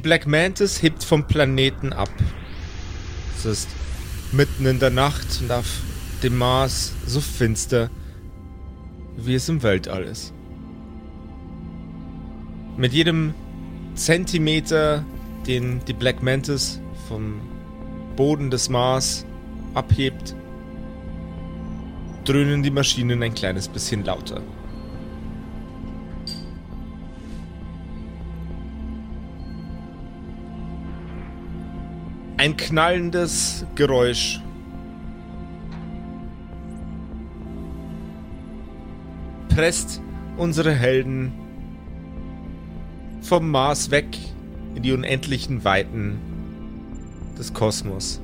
Die Black Mantis hebt vom Planeten ab. Es ist mitten in der Nacht und auf dem Mars so finster, wie es im Weltall ist. Mit jedem Zentimeter, den die Black Mantis vom Boden des Mars abhebt, dröhnen die Maschinen ein kleines bisschen lauter. Ein knallendes Geräusch. Presst unsere Helden vom Mars weg in die unendlichen Weiten des Kosmos.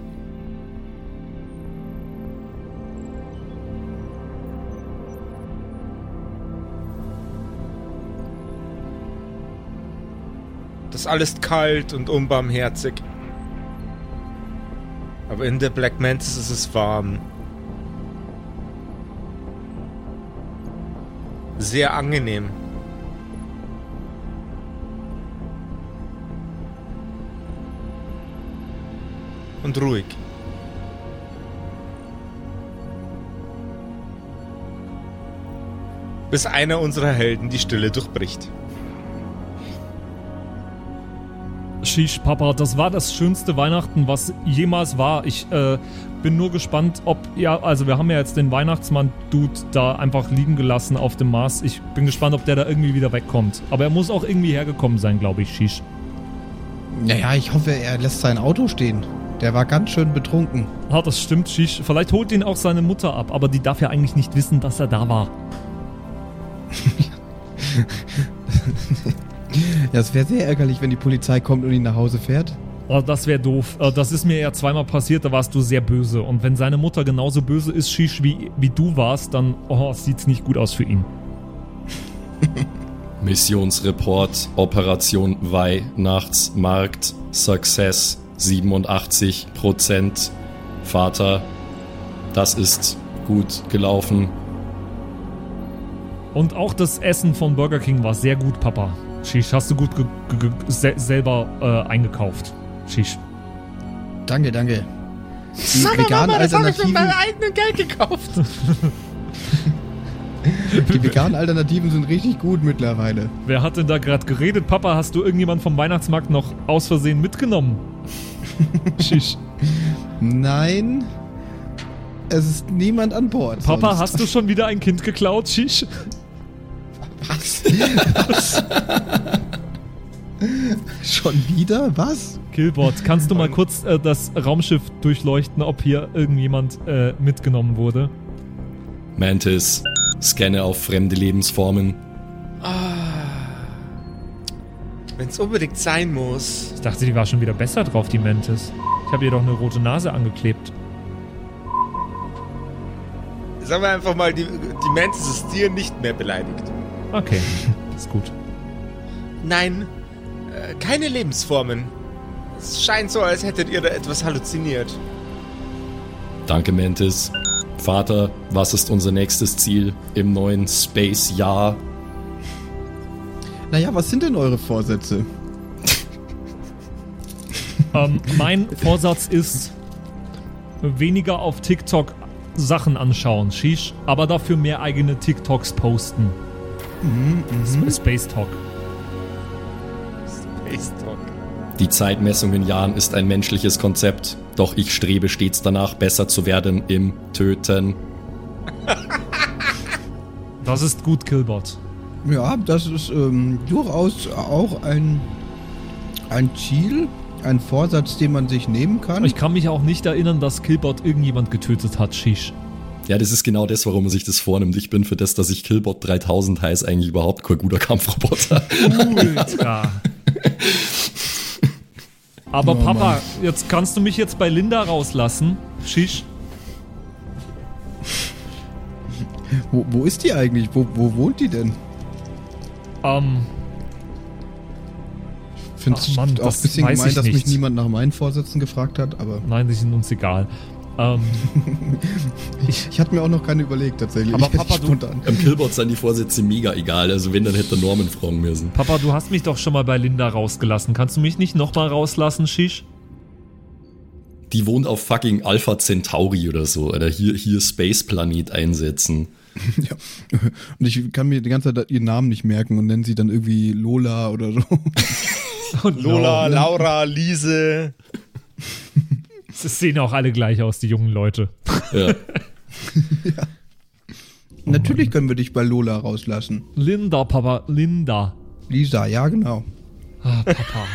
Das alles kalt und unbarmherzig. Aber in der Black Mantis ist es warm. Sehr angenehm. Und ruhig. Bis einer unserer Helden die Stille durchbricht. Shish, Papa, das war das schönste Weihnachten, was jemals war. Ich äh, bin nur gespannt, ob, ja, also wir haben ja jetzt den Weihnachtsmann-Dude da einfach liegen gelassen auf dem Mars. Ich bin gespannt, ob der da irgendwie wieder wegkommt. Aber er muss auch irgendwie hergekommen sein, glaube ich, Shish. Naja, ich hoffe, er lässt sein Auto stehen. Der war ganz schön betrunken. Ah, das stimmt, Shish. Vielleicht holt ihn auch seine Mutter ab, aber die darf ja eigentlich nicht wissen, dass er da war. Ja, es wäre sehr ärgerlich, wenn die Polizei kommt und ihn nach Hause fährt. Oh, das wäre doof. Äh, Das ist mir ja zweimal passiert, da warst du sehr böse. Und wenn seine Mutter genauso böse ist, Shish, wie, wie du warst, dann oh, sieht's nicht gut aus für ihn. Missionsreport Operation Weihnachtsmarkt Success 87%. Vater, das ist gut gelaufen. Und auch das Essen von Burger King war sehr gut, Papa. Shish, hast du gut ge ge ge se selber äh, eingekauft. Shish. Danke, danke. Die Sag mal, veganen Mama, das habe ich mit meinem eigenen Geld gekauft. die veganen Alternativen sind richtig gut mittlerweile. Wer hat denn da gerade geredet? Papa, hast du irgendjemand vom Weihnachtsmarkt noch aus Versehen mitgenommen? Shish. Nein, es ist niemand an Bord. Papa, sonst. hast du schon wieder ein Kind geklaut? Shish. Was? Was? Schon wieder? Was? Killbot, kannst du mal kurz äh, das Raumschiff durchleuchten, ob hier irgendjemand äh, mitgenommen wurde? Mantis, scanne auf fremde Lebensformen. Wenn es unbedingt sein muss. Ich dachte, die war schon wieder besser drauf, die Mantis. Ich habe ihr doch eine rote Nase angeklebt. Sagen wir einfach mal, die, die Mantis ist dir nicht mehr beleidigt. Okay, ist gut. Nein, äh, keine Lebensformen. Es scheint so, als hättet ihr da etwas halluziniert. Danke, Mantis. Vater, was ist unser nächstes Ziel im neuen Space-Jahr? Naja, was sind denn eure Vorsätze? Ähm, mein Vorsatz ist, weniger auf TikTok Sachen anschauen, Shish, aber dafür mehr eigene TikToks posten. Sp- Space Talk. Space Talk. Die Zeitmessung in Jahren ist ein menschliches Konzept, doch ich strebe stets danach, besser zu werden im Töten. Das ist gut, Killbot. Ja, das ist ähm, durchaus auch ein, ein Ziel, ein Vorsatz, den man sich nehmen kann. Ich kann mich auch nicht erinnern, dass Killbot irgendjemand getötet hat, Shish. Ja, das ist genau das, warum man sich das vornimmt. Ich bin für das, dass ich Killbot 3000 heiße, eigentlich überhaupt kein guter Kampfroboter. Ultra. Aber Oh, Papa, Mann. jetzt kannst du mich jetzt bei Linda rauslassen. Shish. wo, wo ist die eigentlich? Wo, wo wohnt die denn? Ähm, Find's Ach Mann, auch das ein bisschen weiß gemein, ich dass mich nicht. niemand nach meinen Vorsätzen gefragt hat, aber nein, die sind uns egal. Ähm, Ich hatte mir auch noch keine überlegt, tatsächlich. Aber Papa, du-. Am Killbot sind die Vorsätze mega egal. Also wenn, dann hätte Norman fragen müssen. Papa, du hast mich doch schon mal bei Linda rausgelassen. Kannst du mich nicht nochmal rauslassen, Shish? Die wohnt auf fucking Alpha Centauri oder so. Oder hier, hier Space Planet einsetzen. Ja. Und ich kann mir die ganze Zeit ihren Namen nicht merken und nenne sie dann irgendwie Lola oder so. Und Lola, no. Laura, Lise. Sie sehen auch alle gleich aus, die jungen Leute. Ja. Natürlich können wir dich bei Lola rauslassen. Linda, Papa, Linda. Lisa, ja, genau. Ah, Papa.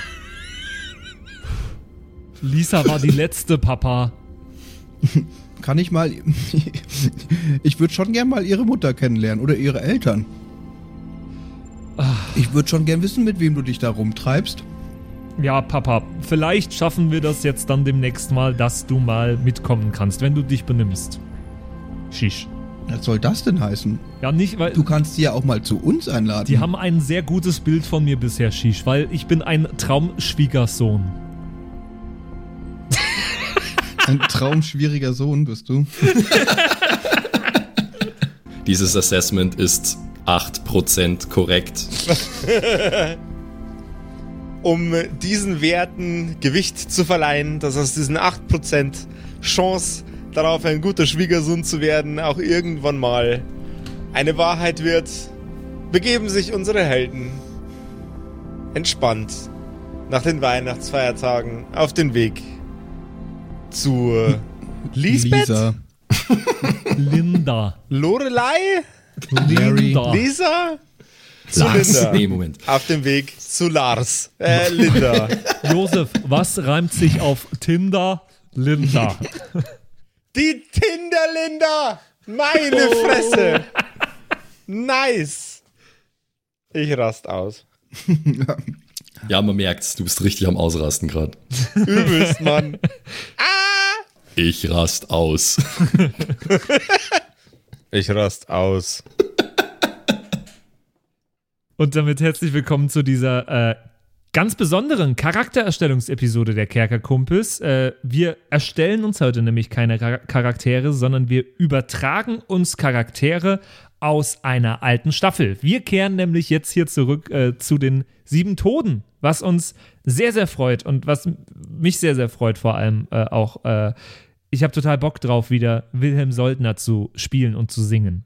Lisa war die letzte, Papa. Kann ich mal. Ich würde schon gern mal ihre Mutter kennenlernen oder ihre Eltern. Ich würde schon gern wissen, mit wem du dich da rumtreibst. Ja, Papa, vielleicht schaffen wir das jetzt dann demnächst mal, dass du mal mitkommen kannst, wenn du dich benimmst. Shish. Was soll das denn heißen? Ja, nicht, weil Du kannst sie ja auch mal zu uns einladen. die haben ein sehr gutes Bild von mir bisher, Shish, weil ich bin ein Traumschwiegersohn. Ein traumschwieriger Sohn bist du. Dieses Assessment ist 8% korrekt. Um diesen Werten Gewicht zu verleihen, dass aus diesen 8% Chance darauf, ein guter Schwiegersohn zu werden, auch irgendwann mal eine Wahrheit wird, begeben sich unsere Helden entspannt nach den Weihnachtsfeiertagen auf den Weg zu Lisbeth, Lisa. Linda. Lorelei, Larry. Linda. Lisa, Lars. Linda. Nee, Moment. Auf dem Weg zu Lars. Äh, Linda. Josef, was reimt sich auf Tinder? Linda. Die Tinder-Linda! Meine Fresse! Nice! Ich rast aus. Ja, man merkt's, du bist richtig am Ausrasten gerade. Übelst, Mann. Ich rast aus. Ich rast aus. Und damit herzlich willkommen zu dieser äh, ganz besonderen Charaktererstellungsepisode der Kerkerkumpels. Äh, wir erstellen uns heute nämlich keine Char Charaktere, sondern wir übertragen uns Charaktere aus einer alten Staffel. Wir kehren nämlich jetzt hier zurück äh, zu den sieben Toden, was uns sehr, sehr freut und was mich sehr, sehr freut vor allem äh, auch. Ich habe total Bock drauf, wieder Wilhelm Soldner zu spielen und zu singen.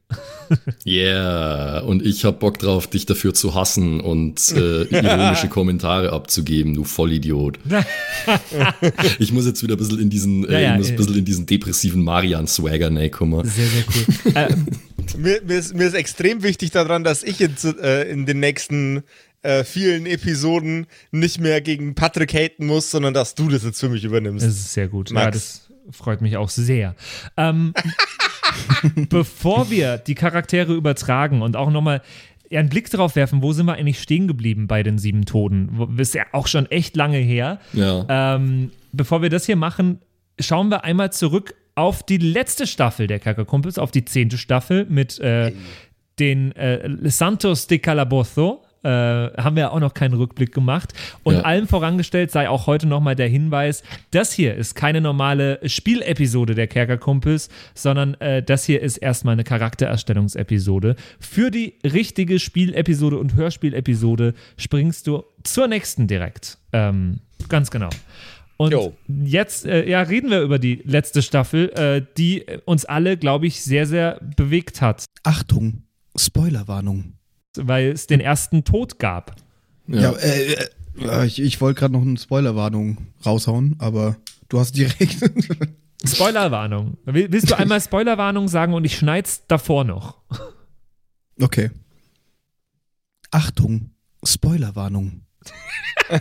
Yeah, und ich hab Bock drauf, dich dafür zu hassen und äh, ironische Kommentare abzugeben, du Vollidiot. ich muss jetzt wieder ein bisschen in diesen, äh, Ja, ja, ich muss ein bisschen in diesen depressiven Marian-Swagger kommen. Sehr, sehr cool. ähm, Mir, mir, ist, mir ist extrem wichtig daran, dass ich jetzt, äh, in den nächsten äh, vielen Episoden nicht mehr gegen Patrick haten muss, sondern dass du das jetzt für mich übernimmst. Das ist sehr gut. Ja, Max. das freut mich auch sehr. Ähm, bevor wir die Charaktere übertragen und auch nochmal einen Blick drauf werfen, wo sind wir eigentlich stehen geblieben bei den sieben Toten? Ist ja auch schon echt lange her. Ja. Ähm, bevor wir das hier machen, schauen wir einmal zurück auf die letzte Staffel der Kerkerkumpels, auf die zehnte Staffel mit äh, den äh, Santos de Calabozo. Äh, haben wir auch noch keinen Rückblick gemacht. Und Ja. allem vorangestellt sei auch heute nochmal der Hinweis, das hier ist keine normale Spielepisode der Kerkerkumpels, sondern äh, das hier ist erstmal eine Charaktererstellungsepisode. Für die richtige Spielepisode und Hörspielepisode springst du zur nächsten direkt. Ähm, ganz genau. Und Jo. jetzt äh, ja, reden wir über die letzte Staffel, äh, die uns alle, glaube ich, sehr, sehr bewegt hat, Achtung, Spoilerwarnung. Weil es den ersten Tod gab. Ja, äh, äh, ja, ich, ich wollte gerade noch eine Spoilerwarnung raushauen, aber du hast direkt. Spoilerwarnung. Will- Willst du einmal Spoilerwarnung sagen und ich schneid's davor noch? okay. Achtung, Spoilerwarnung.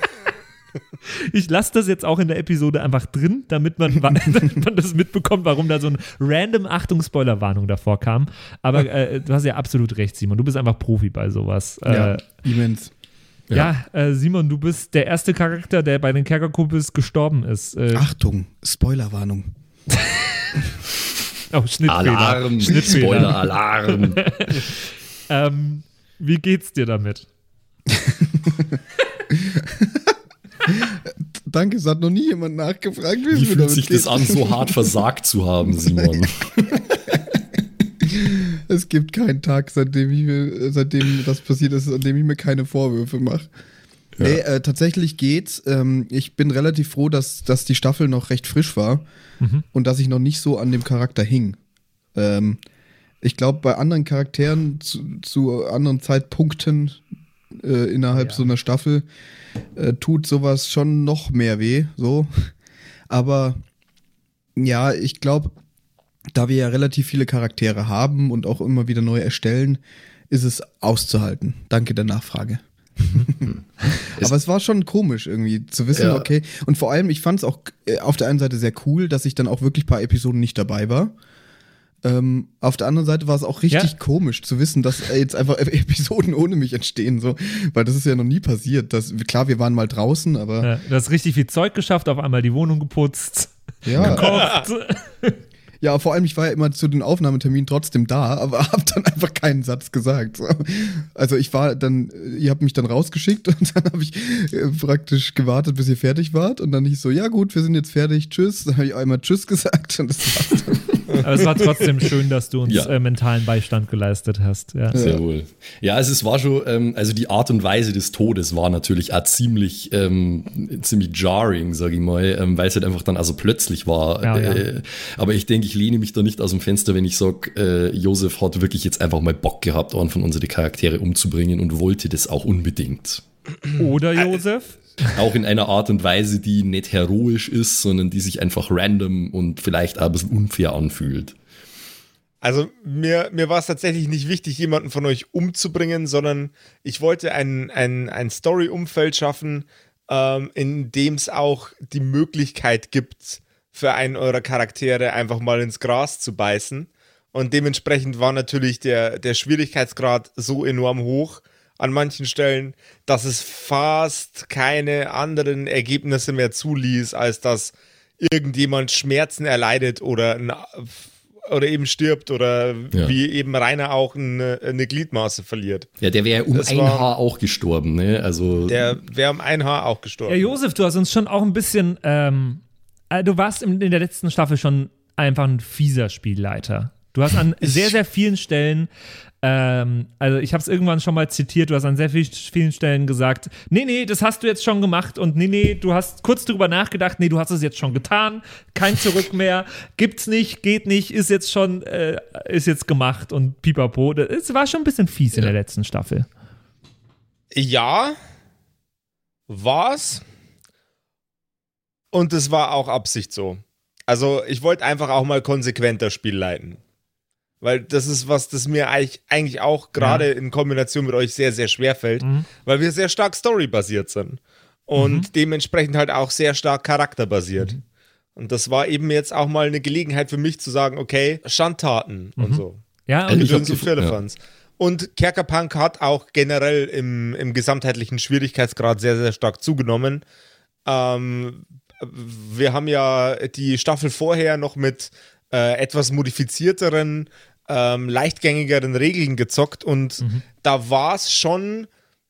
Ich lasse das jetzt auch in der Episode einfach drin, damit man, damit man das mitbekommt, warum da so ein random Achtung-Spoilerwarnung davor kam. Aber äh, du hast ja absolut recht, Simon. Du bist einfach Profi bei sowas. Ja, Äh, immens. ja, äh, Simon, du bist der erste Charakter, der bei den Kerkerkumpels gestorben ist. Äh, Achtung, Spoilerwarnung. oh, Schnittfehler. Alarm, Schnittfehler. Spoiler-Alarm. Ähm, wie geht's dir damit? Danke, es hat noch nie jemand nachgefragt, wie, Wie fühlt sich geht. das an, so hart versagt zu haben, Simon? Es gibt keinen Tag, seitdem, ich mir, seitdem das passiert ist, an dem ich mir keine Vorwürfe mache. Ja. Nee, äh, tatsächlich geht's. Ähm, ich bin relativ froh, dass, dass die Staffel noch recht frisch war und dass ich noch nicht so an dem Charakter hing. Ähm, ich glaube, bei anderen Charakteren zu, zu anderen Zeitpunkten äh, innerhalb Ja. so einer Staffel äh, tut sowas schon noch mehr weh. So. Aber ja, ich glaube, da wir ja relativ viele Charaktere haben und auch immer wieder neu erstellen, ist es auszuhalten. Danke der Nachfrage. Aber es war schon komisch irgendwie zu wissen, Ja. okay. Und vor allem, ich fand es auch äh, auf der einen Seite sehr cool, dass ich dann auch wirklich ein paar Episoden nicht dabei war. Ähm, auf der anderen Seite war es auch richtig Ja. komisch zu wissen, dass äh, jetzt einfach Episoden ohne mich entstehen, so, weil das ist ja noch nie passiert. Das, klar, wir waren mal draußen, aber Ja, du hast richtig viel Zeug geschafft, auf einmal die Wohnung geputzt, ja, gekocht. ja, vor allem ich war ja immer zu den Aufnahmeterminen trotzdem da, aber hab dann einfach keinen Satz gesagt. So. Also ich war dann, ihr habt mich dann rausgeschickt und dann habe ich äh, praktisch gewartet, bis ihr fertig wart und dann ich so, ja gut, wir sind jetzt fertig, tschüss. Dann habe ich einmal tschüss gesagt und das war's dann. Aber es war trotzdem schön, dass du uns Ja. äh, mentalen Beistand geleistet hast. Ja. Sehr wohl. Ja, also es war schon, ähm, also die Art und Weise des Todes war natürlich auch ziemlich, ähm, ziemlich jarring, sag ich mal, ähm, weil es halt einfach dann also plötzlich war. Ja, ja. äh, Aber ich denke, ich lehne mich da nicht aus dem Fenster, wenn ich sage, äh, Josef hat wirklich jetzt einfach mal Bock gehabt, einen von unseren Charaktere umzubringen und wollte das auch unbedingt. Oder Josef? Auch in einer Art und Weise, die nicht heroisch ist, sondern die sich einfach random und vielleicht auch ein bisschen unfair anfühlt. Also mir, mir war es tatsächlich nicht wichtig, jemanden von euch umzubringen, sondern ich wollte ein, ein, ein Story-Umfeld schaffen, ähm, in dem es auch die Möglichkeit gibt, für einen eurer Charaktere einfach mal ins Gras zu beißen. Und dementsprechend war natürlich der, der Schwierigkeitsgrad so enorm hoch an manchen Stellen, dass es fast keine anderen Ergebnisse mehr zuließ, als dass irgendjemand Schmerzen erleidet oder ein oder eben stirbt oder Ja. wie eben Rainer auch eine, eine Gliedmaße verliert. Ja, der wäre um Das ein war- Haar auch gestorben, ne? Also Der wäre um ein Haar auch gestorben. Ja, Josef, du hast uns schon auch ein bisschen, ähm, äh, du warst in, in der letzten Staffel schon einfach ein fieser Spielleiter. Du hast an sehr, sehr vielen Stellen, ähm, also ich habe es irgendwann schon mal zitiert, du hast an sehr viel, vielen Stellen gesagt, nee, nee, das hast du jetzt schon gemacht und nee, nee, du hast kurz drüber nachgedacht, nee, du hast es jetzt schon getan, kein Zurück mehr, gibt's nicht, geht nicht, ist jetzt schon, äh, ist jetzt gemacht und pipapo. Es war schon ein bisschen fies in der letzten Staffel. Ja, war's. Und es war auch Absicht so. Also ich wollte einfach auch mal konsequenter Spiel leiten. Weil das ist was, das mir eigentlich, eigentlich auch gerade in Kombination mit euch sehr, sehr schwer fällt, weil wir sehr stark storybasiert sind. Und dementsprechend halt auch sehr stark charakterbasiert. Und das war eben jetzt auch mal eine Gelegenheit für mich zu sagen, okay, Schandtaten und so. Ja, Also und ich gef- Firlefanz. Und Kerkerpunk hat auch generell im, im gesamtheitlichen Schwierigkeitsgrad sehr, sehr stark zugenommen. Ähm, wir haben ja die Staffel vorher noch mit äh, etwas modifizierteren, ähm, leichtgängigeren Regeln gezockt und da war es schon,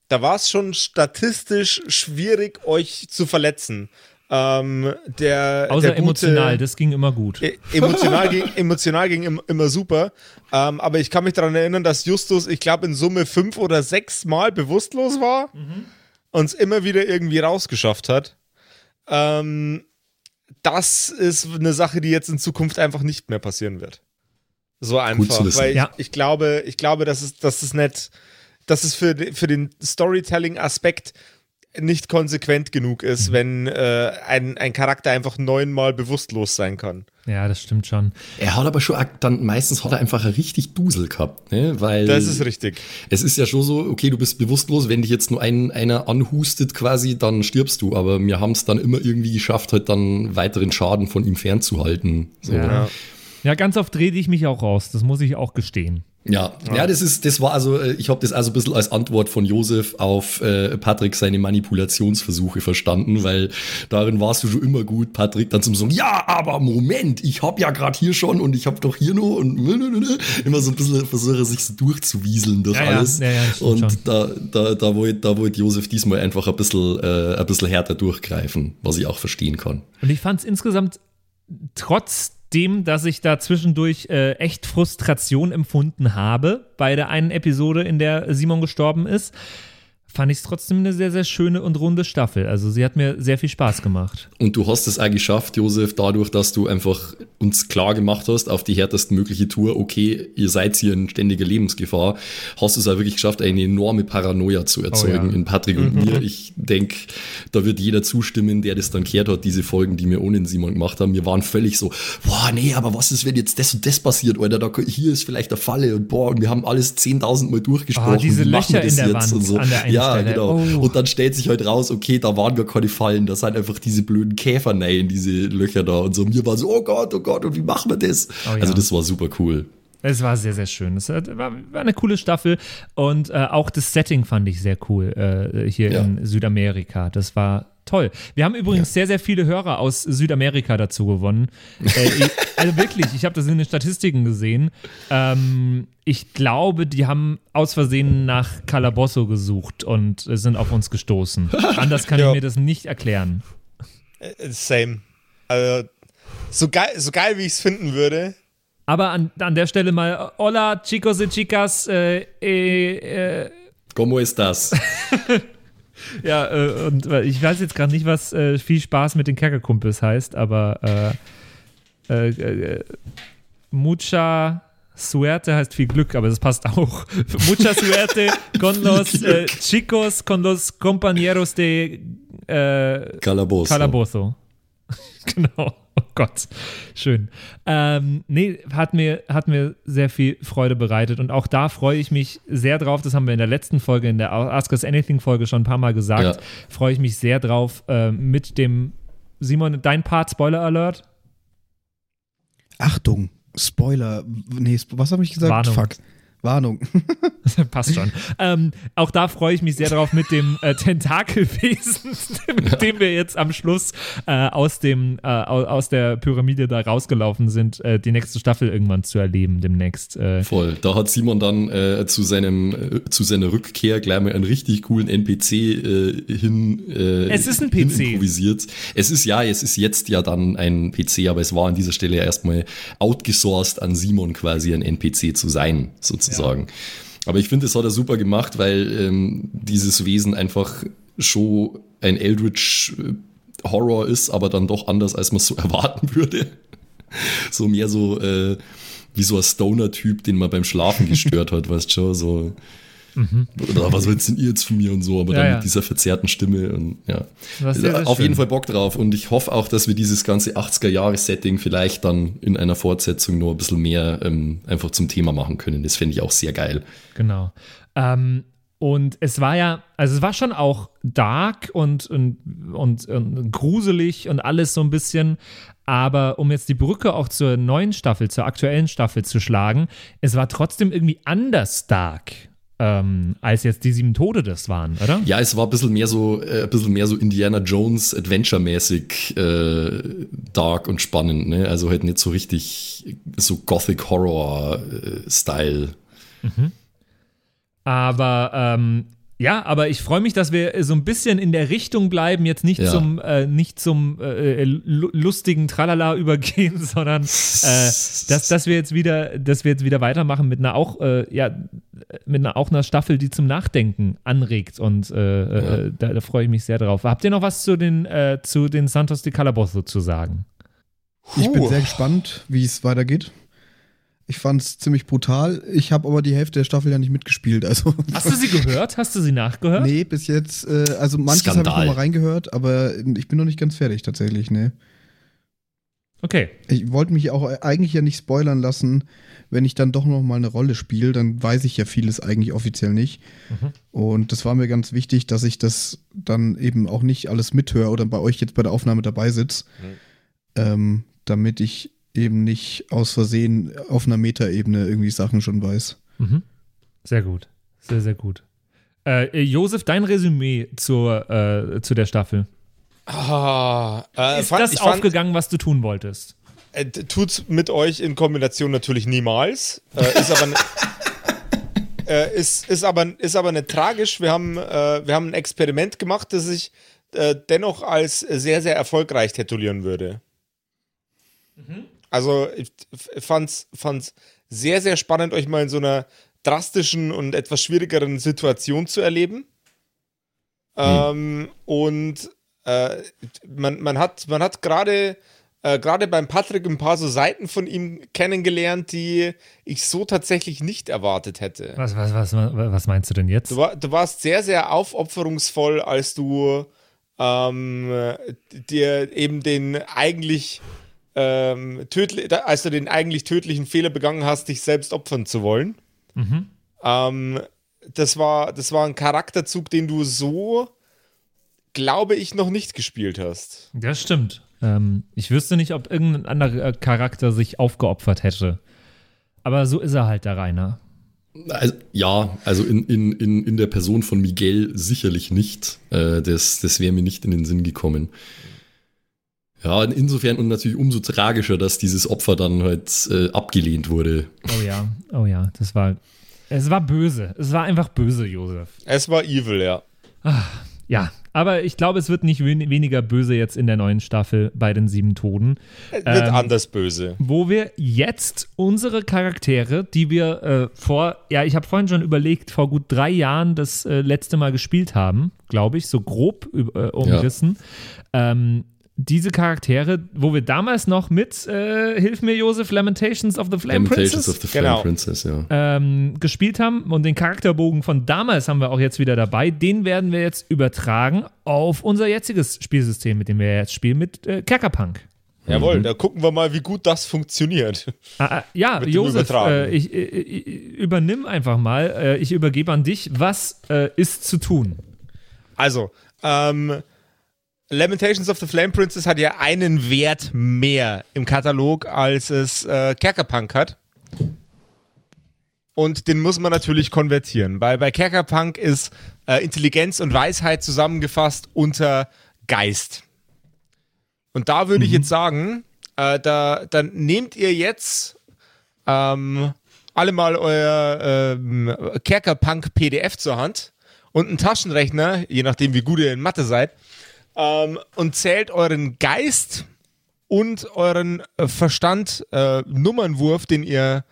da war es schon statistisch schwierig, euch zu verletzen. Ähm, der, außer der gute- emotional, das ging immer gut. E- emotional ging, emotional ging im, immer super. Ähm, aber ich kann mich daran erinnern, dass Justus, ich glaube, in Summe fünf oder sechs Mal bewusstlos war und es immer wieder irgendwie rausgeschafft hat. Ähm, das ist eine Sache, die jetzt in Zukunft einfach nicht mehr passieren wird. So einfach. Weil ich, Ja. ich glaube, ich glaube, dass es, dass es nicht, dass es für, für den Storytelling-Aspekt nicht konsequent genug ist, wenn äh, ein, ein Charakter einfach neunmal bewusstlos sein kann. Ja, das stimmt schon. Er hat aber schon dann meistens hat er einfach ein richtig Dusel gehabt, ne? Weil Das ist richtig. es ist ja schon so, okay, du bist bewusstlos, wenn dich jetzt nur ein, einer anhustet quasi, dann stirbst du. Aber wir haben es dann immer irgendwie geschafft, halt dann weiteren Schaden von ihm fernzuhalten. So. Ja. Ja, ganz oft rede ich mich auch raus, das muss ich auch gestehen. Ja, ja, das ist, das war also, äh, ich habe das also ein bisschen als Antwort von Josef auf äh, Patrick seine Manipulationsversuche verstanden, weil darin warst du schon immer gut, Patrick, dann zum sagen, ja, aber Moment, ich habe ja gerade hier schon und ich habe doch hier noch und immer so ein bisschen versuche sich so durchzuwieseln durch ja, alles. Ja, ja, und schon. da, da, da wollte da wollt Josef diesmal einfach ein bisschen, äh, ein bisschen härter durchgreifen, was ich auch verstehen kann. Und ich fand es insgesamt trotz dem, dass ich da zwischendurch äh, echt Frustration empfunden habe bei der einen Episode, in der Simon gestorben ist fand ich es trotzdem eine sehr, sehr schöne und runde Staffel. Also sie hat mir sehr viel Spaß gemacht. Und du hast es auch geschafft, Josef, dadurch, dass du einfach uns klar gemacht hast, auf die härtest mögliche Tour, okay, ihr seid hier in ständiger Lebensgefahr, hast du es auch wirklich geschafft, eine enorme Paranoia zu erzeugen oh ja. in Patrick und mhm. mir. Ich denke, da wird jeder zustimmen, der das dann kehrt hat, diese Folgen, die wir ohne Simon gemacht haben. Wir waren völlig so, boah, nee, aber was ist, wenn jetzt das und das passiert, Alter, da, hier ist vielleicht der Falle und boah, und wir haben alles 10.000 Mal durchgesprochen. Oh, diese Löcher in der Wand so. an der ja, Stelle. genau. Oh. Und dann stellt sich halt raus, okay, da waren gar keine Fallen, das sind einfach diese blöden Käferneien, diese Löcher da. Und so mir war so, oh Gott, oh Gott, und wie machen wir das? Oh, ja. Also das war super cool. Es war sehr, sehr schön. Es war, war eine coole Staffel und äh, auch das Setting fand ich sehr cool äh, hier ja. in Südamerika. Das war toll. Wir haben übrigens ja. sehr, sehr viele Hörer aus Südamerika dazu gewonnen. äh, ich, also wirklich, ich habe das in den Statistiken gesehen. Ähm, ich glaube, die haben aus Versehen nach Calabosso gesucht und sind auf uns gestoßen. Anders kann ich mir das nicht erklären. Äh, same. Also, so geil, so geil wie ich es finden würde, aber an, an der Stelle mal, hola chicos y chicas, äh, äh, äh. ¿Cómo estás? ja, äh, und äh, ich weiß jetzt gerade nicht, was äh, viel Spaß mit den Kerkerkumpels heißt, aber äh, äh, mucha suerte heißt viel Glück, aber das passt auch. mucha suerte con los chicos, con los compañeros de Calabozo. Calabozo. genau. Gott, schön. Ähm, nee, hat mir, hat mir sehr viel Freude bereitet und auch da freue ich mich sehr drauf. Das haben wir in der letzten Folge, in der Ask Us Anything Folge schon ein paar Mal gesagt. Ja. Freue ich mich sehr drauf äh, mit dem Simon, dein Part, Spoiler Alert. Achtung, Spoiler. Nee, was habe ich gesagt? Warnung. Fuck. Warnung. Passt schon. Ähm, auch da freue ich mich sehr drauf mit dem äh, Tentakelwesen, mit ja. dem wir jetzt am Schluss äh, aus, dem, äh, aus der Pyramide da rausgelaufen sind, äh, die nächste Staffel irgendwann zu erleben demnächst. Äh. Voll. Da hat Simon dann äh, zu, seinem, zu seiner Rückkehr gleich mal einen richtig coolen NPC hin, es ist ein PC. improvisiert. Es ist ja, es ist jetzt ja dann ein PC, aber es war an dieser Stelle erstmal outgesourced an Simon quasi ein NPC zu sein, sozusagen sozusagen. Ja. Aber ich finde, das hat er super gemacht, weil ähm, dieses Wesen einfach schon ein Eldritch äh, Horror ist, aber dann doch anders, als man es so erwarten würde. so mehr so äh, wie so ein Stoner-Typ, den man beim Schlafen gestört hat, weißt du schon, so Mhm. Oder was willst denn ihr jetzt von mir und so, aber ja, dann ja. mit dieser verzerrten Stimme und ja. Auf schön. jeden Fall Bock drauf und ich hoffe auch, dass wir dieses ganze 80er-Jahres-Setting vielleicht dann in einer Fortsetzung noch ein bisschen mehr ähm, einfach zum Thema machen können. Das fände ich auch sehr geil. Genau. Ähm, und es war ja, also es war schon auch dark und, und, und, und, gruselig und alles so ein bisschen. Aber um jetzt die Brücke auch zur neuen Staffel, zur aktuellen Staffel zu schlagen, es war trotzdem irgendwie anders dark ähm, als jetzt die sieben Tode das waren, oder? Ja, es war ein bisschen mehr so, äh, ein bisschen mehr so Indiana Jones Adventure-mäßig äh, dark und spannend, ne? Also halt nicht so richtig so Gothic Horror-Style. Äh, mhm. Aber ähm, ja, aber ich freue mich, dass wir so ein bisschen in der Richtung bleiben, jetzt nicht ja. zum, äh, nicht zum äh, äh lustigen Tralala übergehen, sondern äh, dass, dass wir jetzt wieder, dass wir jetzt wieder weitermachen mit einer auch, äh, ja, mit einer auch einer Staffel, die zum Nachdenken anregt. Und äh, ja. da, da freue ich mich sehr drauf. Habt ihr noch was zu den, zu den Santos de Calabozo zu sagen? Ich bin sehr gespannt, wie es weitergeht. Ich fand es ziemlich brutal. Ich habe aber die Hälfte der Staffel ja nicht mitgespielt. Also Hast du sie gehört? Hast du sie nachgehört? Nee, bis jetzt. Äh, also manches habe ich noch mal reingehört, aber ich bin noch nicht ganz fertig tatsächlich, nee. Okay. Ich wollte mich auch eigentlich ja nicht spoilern lassen, wenn ich dann doch noch mal eine Rolle spiele, dann weiß ich ja vieles eigentlich offiziell nicht. Mhm. Und das war mir ganz wichtig, dass ich das dann eben auch nicht alles mithöre oder bei euch jetzt bei der Aufnahme dabei sitze, mhm. ähm, damit ich eben nicht aus Versehen auf einer Metaebene irgendwie Sachen schon weiß. Sehr gut. Sehr, sehr gut. Äh, Josef, dein Resümee zur, äh, zu der Staffel. Ah, äh, Ist fand- das ich fand- aufgegangen, was du tun wolltest? Äh, tut's mit euch in Kombination natürlich niemals. Äh, ist aber ne- äh, ist, ist aber ist aber nicht tragisch. Wir haben äh, wir haben ein Experiment gemacht, das ich äh, dennoch als sehr sehr erfolgreich titulieren würde. Also ich fand's fand's sehr sehr spannend, euch mal in so einer drastischen und etwas schwierigeren Situation zu erleben. Ähm, und äh, man, man hat, man hat gerade äh, gerade beim Patrick ein paar so Seiten von ihm kennengelernt, die ich so tatsächlich nicht erwartet hätte. Was, was, was, was meinst du denn jetzt? Du, war, du warst sehr, sehr aufopferungsvoll, als du ähm, dir eben den eigentlich ähm, tödli als du den eigentlich tödlichen Fehler begangen hast, dich selbst opfern zu wollen. Ähm, das, war, das war ein Charakterzug, den du so, glaube ich, noch nicht gespielt hast. Das stimmt. Ähm, ich wüsste nicht, ob irgendein anderer Charakter sich aufgeopfert hätte. Aber so ist er halt, der Rainer. Also, ja, also in, in, in, in der Person von Miguel sicherlich nicht. Äh, das das wäre mir nicht in den Sinn gekommen. Ja, insofern und natürlich umso tragischer, dass dieses Opfer dann halt äh, abgelehnt wurde. Oh ja, oh ja, das war. Es war böse. Es war einfach böse, Josef. Es war evil, ja. Ja, aber ich glaube, es wird nicht wen weniger böse jetzt in der neuen Staffel bei den sieben Toten. Es wird Ähm, anders böse. wo wir jetzt unsere Charaktere, die wir äh, vor, ja, ich habe vorhin schon überlegt, vor gut drei Jahren das äh, letzte Mal gespielt haben, glaube ich, so grob äh, umrissen. Ähm, diese Charaktere, wo wir damals noch mit, äh, hilf mir Josef, Lamentations of the Flame Lamentations Princess of the Flame Genau. Princess, ja. ähm, gespielt haben und den Charakterbogen von damals haben wir auch jetzt wieder dabei. Den werden wir jetzt übertragen auf unser jetziges Spielsystem, mit dem wir jetzt spielen, mit äh, Kerkerpunk. Jawohl, da gucken wir mal, wie gut das funktioniert. Ah, ah, ja, Josef, äh, ich, äh, ich, übernimm einfach mal. Äh, ich übergebe an dich. Was äh, ist zu tun? Also, ähm, Lamentations of the Flame Princess hat ja einen Wert mehr im Katalog, als es äh, Kerkerpunk hat. Und den muss man natürlich konvertieren. Weil bei Kerkerpunk ist äh, Intelligenz und Weisheit zusammengefasst unter Geist. Und da würde ich jetzt sagen, äh, da, dann nehmt ihr jetzt ähm, alle mal euer ähm, Kerkerpunk PDF zur Hand und einen Taschenrechner, je nachdem wie gut ihr in Mathe seid, ähm, und zählt euren Geist und euren äh, Verstand äh, Nummernwurf, den ihr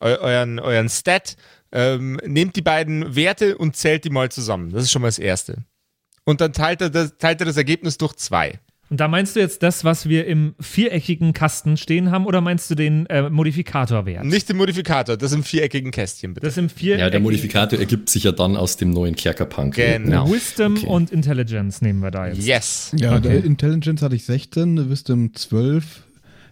eu euren, euren Stat, ähm, nehmt die beiden Werte und zählt die mal zusammen. Das ist schon mal das Erste. Und dann teilt er das, teilt er das Ergebnis durch zwei. Und da meinst du jetzt das, was wir im viereckigen Kasten stehen haben, oder meinst du den äh, Modifikatorwert? Nicht den Modifikator, das im viereckigen Kästchen, bitte. Das im viereckigen Ja, der Modifikator ergibt sich ja dann aus dem neuen Kerkerpunk. Genau. Wisdom Okay. und Intelligence nehmen wir da jetzt. Yes. Ja, Okay. der Intelligence hatte ich 16, Wisdom 12.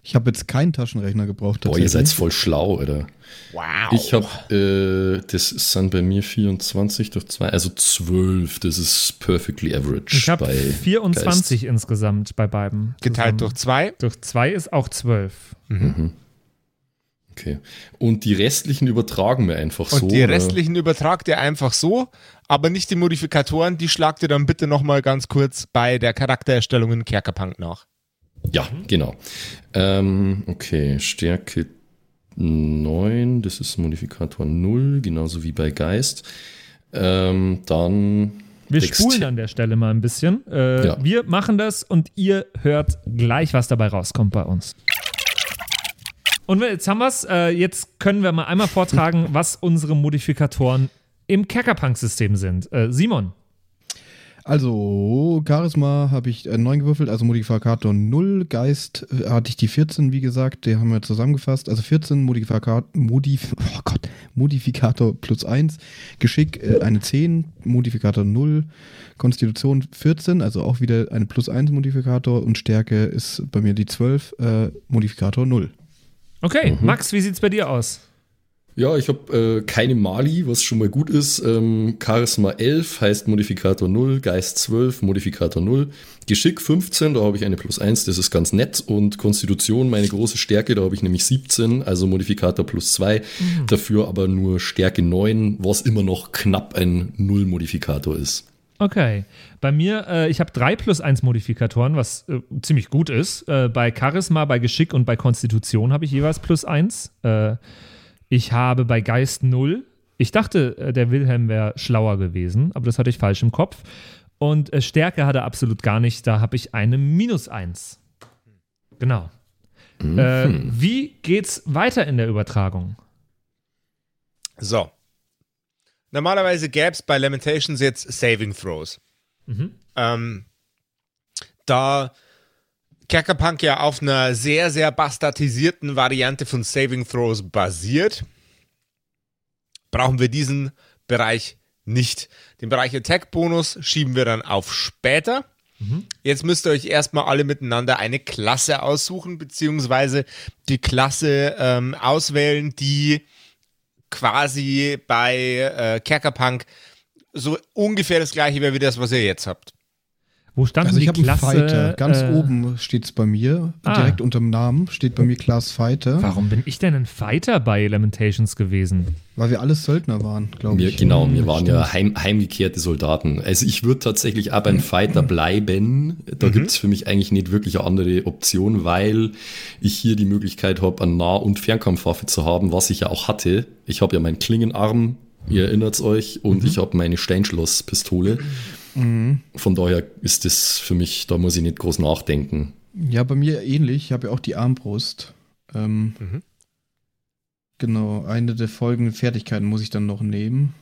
Ich habe jetzt keinen Taschenrechner gebraucht. Boah, ihr seid voll schlau, oder? Wow. Ich habe, äh, das sind bei mir 24 durch 2, also 12. Das ist perfectly average. Ich habe bei 24 insgesamt bei beiden. Geteilt durch zusammen. zwei. Durch zwei ist auch 12. Okay. Und die restlichen übertragen wir einfach Und so. die oder? restlichen übertragt ihr einfach so, aber nicht die Modifikatoren, die schlagt ihr dann bitte nochmal ganz kurz bei der Charaktererstellung in Kerkerpunk nach. Ja, genau. Ähm, okay, Stärke 9, das ist Modifikator 0, genauso wie bei Geist. Ähm, dann. Wir Dexter- spulen an der Stelle mal ein bisschen. Äh, Ja. Wir machen das und ihr hört gleich, was dabei rauskommt bei uns. Und jetzt haben wir es. Äh, jetzt können wir mal einmal vortragen, was unsere Modifikatoren im Kerkerpunk-System sind. Äh, Simon, Also, Charisma habe ich äh, 9 gewürfelt, also Modifikator 0. Geist äh, hatte ich die 14, wie gesagt, die haben wir zusammengefasst. Also 14 Modifikator, Modif oh Gott, Modifikator plus 1. Geschick äh, eine 10, Modifikator 0. Konstitution 14, also auch wieder eine plus 1 Modifikator. Und Stärke ist bei mir die 12, äh, Modifikator 0. okay, Max, wie sieht's bei dir aus? Ja, ich habe äh, keine Mali, was schon mal gut ist. Ähm, Charisma 11 heißt Modifikator 0, Geist 12, Modifikator 0. Geschick 15, da habe ich eine plus 1, das ist ganz nett. Und Konstitution, meine große Stärke, da habe ich nämlich 17, also Modifikator plus 2. Mhm. Dafür aber nur Stärke 9, was immer noch knapp ein Null-Modifikator ist. Okay. Bei mir, äh, ich habe drei plus 1 Modifikatoren, was äh, ziemlich gut ist. Äh, bei Charisma, bei Geschick und bei Konstitution habe ich jeweils plus 1. Äh, ich habe bei Geist 0. Ich dachte, äh, der Wilhelm wäre schlauer gewesen, aber das hatte ich falsch im Kopf. Und äh, Stärke hat er absolut gar nicht. Da habe ich eine minus 1. Genau. Mhm. Äh, wie geht's weiter in der Übertragung? So. Normalerweise gäbe es bei Lamentations jetzt Saving Throws. Mhm. Ähm, da Kerkerpunk ja auf einer sehr, sehr bastardisierten Variante von Saving Throws basiert, brauchen wir diesen Bereich nicht. Den Bereich Attack-Bonus schieben wir dann auf später. Mhm. Jetzt müsst ihr euch erstmal alle miteinander eine Klasse aussuchen, beziehungsweise die Klasse ähm, auswählen, die quasi bei äh, Kerkerpunk so ungefähr das gleiche wäre wie das, was ihr jetzt habt. Wo stand also ich die Klasse? Einen Fighter. Ganz äh, oben steht es bei mir, ah. direkt unter dem Namen steht bei mir Class Fighter. Warum bin ich denn ein Fighter bei Lamentations gewesen? Weil wir alles Söldner waren, glaube ich. Genau, wir waren Stimmt. ja heim, heimgekehrte Soldaten. Also ich würde tatsächlich ab ein Fighter bleiben. Da mhm. gibt es für mich eigentlich nicht wirklich eine andere Option, weil ich hier die Möglichkeit habe, eine Nah- und Fernkampfwaffe zu haben, was ich ja auch hatte. Ich habe ja meinen Klingenarm, ihr erinnert euch, und mhm. ich habe meine Steinschlosspistole. Mhm. Von daher ist das für mich, da muss ich nicht groß nachdenken. Ja, bei mir ähnlich. Ich habe ja auch die Armbrust. Ähm, mhm. Genau, eine der folgenden Fertigkeiten muss ich dann noch nehmen.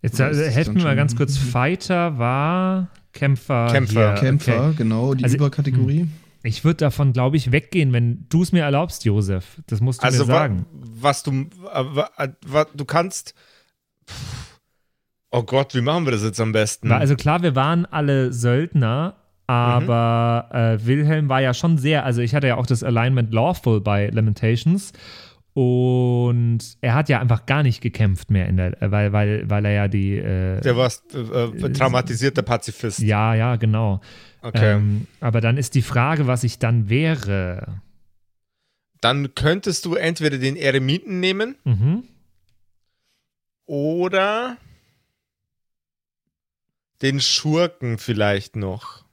Jetzt äh, helfen wir mal ganz kurz. Fighter war Kämpfer. Kämpfer, hier. Kämpfer okay. genau, die also, Überkategorie. Hm. Ich würde davon, glaube ich, weggehen, wenn du es mir erlaubst, Josef. Das musst du also mir sagen. Was du, äh, was du kannst. Pff Oh Gott, wie machen wir das jetzt am besten? Also klar, wir waren alle Söldner, aber mhm. äh, Wilhelm war ja schon sehr, also ich hatte ja auch das Alignment Lawful bei Lamentations und er hat ja einfach gar nicht gekämpft mehr in der, äh, weil, weil, weil er ja die. Äh, der war äh, traumatisierter Pazifist. Ja, ja, genau. Okay. Ähm, aber dann ist die Frage, was ich dann wäre. Dann könntest du entweder den Eremiten nehmen mhm. oder den Schurken vielleicht noch.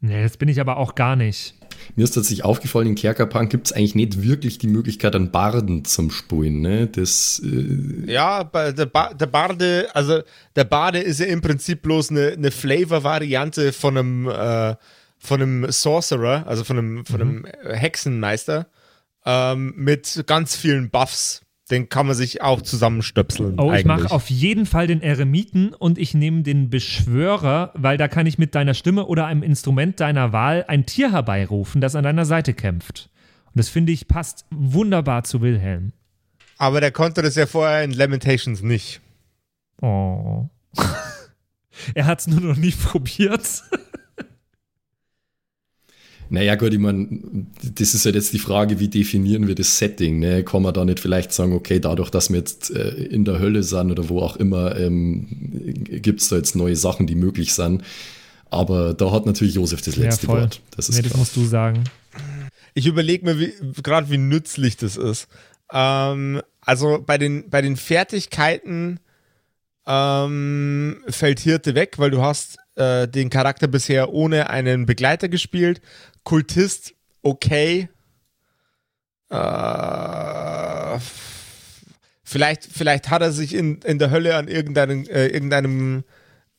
Nee, das bin ich aber auch gar nicht. Mir ist tatsächlich aufgefallen, in Kerkerpunk gibt es eigentlich nicht wirklich die Möglichkeit, an Barden zum Spulen. Ne? Das, äh ja, der, ba der Barde, also der Barde ist ja im Prinzip bloß eine, eine Flavor-Variante von einem, äh, von einem Sorcerer, also von einem, von einem mhm. Hexenmeister, ähm, mit ganz vielen Buffs den kann man sich auch zusammenstöpseln. Oh, ich mache auf jeden Fall den Eremiten und ich nehme den Beschwörer, weil da kann ich mit deiner Stimme oder einem Instrument deiner Wahl ein Tier herbeirufen, das an deiner Seite kämpft. Und das finde ich passt wunderbar zu Wilhelm. Aber der konnte das ja vorher in Lamentations nicht. Oh. er hat es nur noch nie probiert. Naja, gut, ich meine, das ist halt jetzt die Frage, wie definieren wir das Setting? Ne? Kann man da nicht vielleicht sagen, okay, dadurch, dass wir jetzt äh, in der Hölle sind oder wo auch immer, ähm, gibt es da jetzt neue Sachen, die möglich sind. Aber da hat natürlich Josef das letzte ja, Wort. Das, ist nee, das musst du sagen. Ich überlege mir gerade, wie nützlich das ist. Ähm, also bei den, bei den Fertigkeiten ähm, fällt Hirte weg, weil du hast äh, den Charakter bisher ohne einen Begleiter gespielt. Kultist, okay. Äh, vielleicht, vielleicht hat er sich in, in der Hölle an irgendeinem, äh, irgendeinem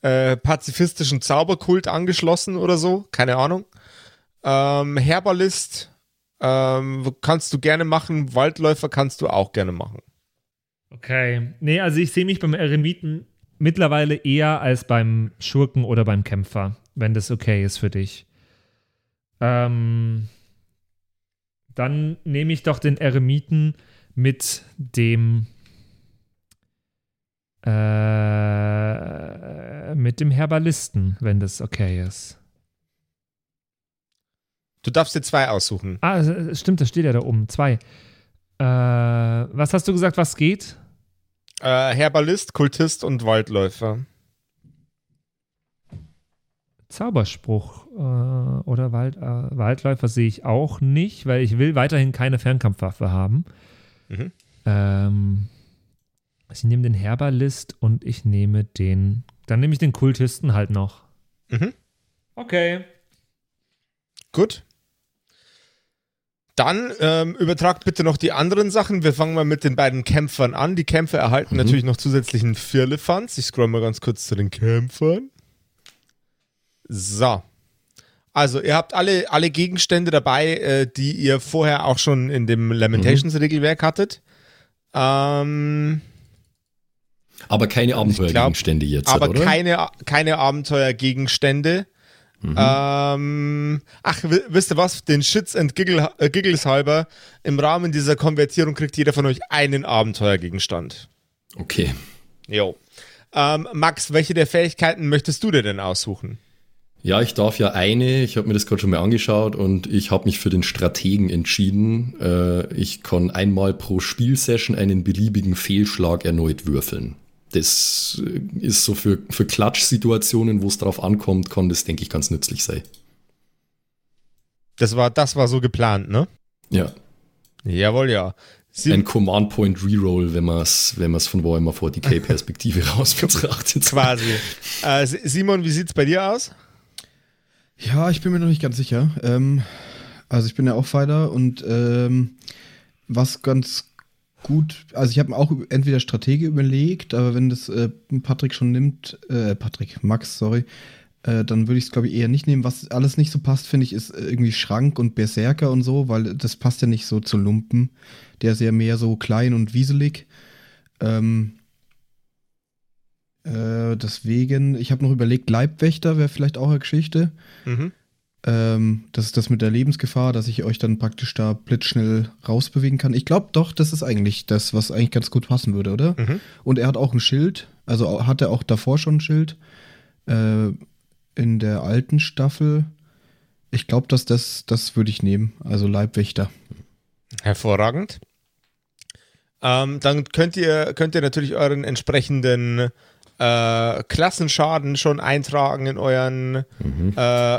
äh, pazifistischen Zauberkult angeschlossen oder so. Keine Ahnung. Ähm, Herbalist ähm, kannst du gerne machen. Waldläufer kannst du auch gerne machen. Okay. Nee, also ich sehe mich beim Eremiten mittlerweile eher als beim Schurken oder beim Kämpfer, wenn das okay ist für dich. Ähm, dann nehme ich doch den Eremiten mit dem äh, mit dem Herbalisten, wenn das okay ist. Du darfst dir zwei aussuchen. Ah, stimmt, das steht ja da oben. Zwei. Äh, was hast du gesagt, was geht? Äh, Herbalist, Kultist und Waldläufer. Zauberspruch äh, oder Wald, äh, Waldläufer sehe ich auch nicht, weil ich will weiterhin keine Fernkampfwaffe haben. Mhm. Ähm, ich nehme den Herbalist und ich nehme den, dann nehme ich den Kultisten halt noch. Mhm. Okay. Gut. Dann ähm, übertragt bitte noch die anderen Sachen. Wir fangen mal mit den beiden Kämpfern an. Die Kämpfer erhalten Mhm. natürlich noch zusätzlichen Firlefanz. Ich scroll mal ganz kurz zu den Kämpfern. So. Also, ihr habt alle, alle Gegenstände dabei, äh, die ihr vorher auch schon in dem Lamentations-Regelwerk hattet. Ähm, Aber keine Abenteuergegenstände jetzt, aber oder? keine, keine Abenteuergegenstände. Ähm, ach, wi- wisst ihr was? Den Shits and Giggle, äh, Giggles halber, im Rahmen dieser Konvertierung kriegt jeder von euch einen Abenteuergegenstand. Okay. Jo. Ähm, Max, welche der Fähigkeiten möchtest du dir denn aussuchen? Ja, ich darf ja eine, ich habe mir das gerade schon mal angeschaut und ich habe mich für den Strategen entschieden. Äh, ich kann einmal pro Spielsession einen beliebigen Fehlschlag erneut würfeln. Das ist so für, für Klatschsituationen, wo es drauf ankommt, kann das, denke ich, ganz nützlich sein. Das war, das war so geplant, ne? Ja, Jawohl, ja. Sie, ein Command Point Reroll, wenn man es wenn man's von Warhammer 40k-Perspektive raus betrachtet. quasi. äh, Si- Simon, wie sieht's bei dir aus? Ja, ich bin mir noch nicht ganz sicher. Ähm, also ich bin ja auch Fighter und ähm, was ganz gut, also ich habe mir auch entweder Stratege überlegt, aber wenn das äh, Patrick schon nimmt, äh, Patrick, Max, sorry, äh, dann würde ich es glaube ich eher nicht nehmen. Was alles nicht so passt, finde ich, ist irgendwie Schrank und Berserker und so, weil das passt ja nicht so zu Lumpen. Der ist ja mehr so klein und wieselig. Ähm, äh, deswegen, ich habe noch überlegt, Leibwächter wäre vielleicht auch eine Geschichte. Mhm. Ähm, das ist das mit der Lebensgefahr, dass ich euch dann praktisch da blitzschnell rausbewegen kann. Ich glaube doch, das ist eigentlich das, was eigentlich ganz gut passen würde, oder? Mhm. Und er hat auch ein Schild, also au- hatte auch davor schon ein Schild. Äh, in der alten Staffel. Ich glaube, dass das, das würde ich nehmen. Also Leibwächter. Hervorragend. Ähm, dann könnt ihr, könnt ihr natürlich euren entsprechenden äh, Klassenschaden schon eintragen in euren äh,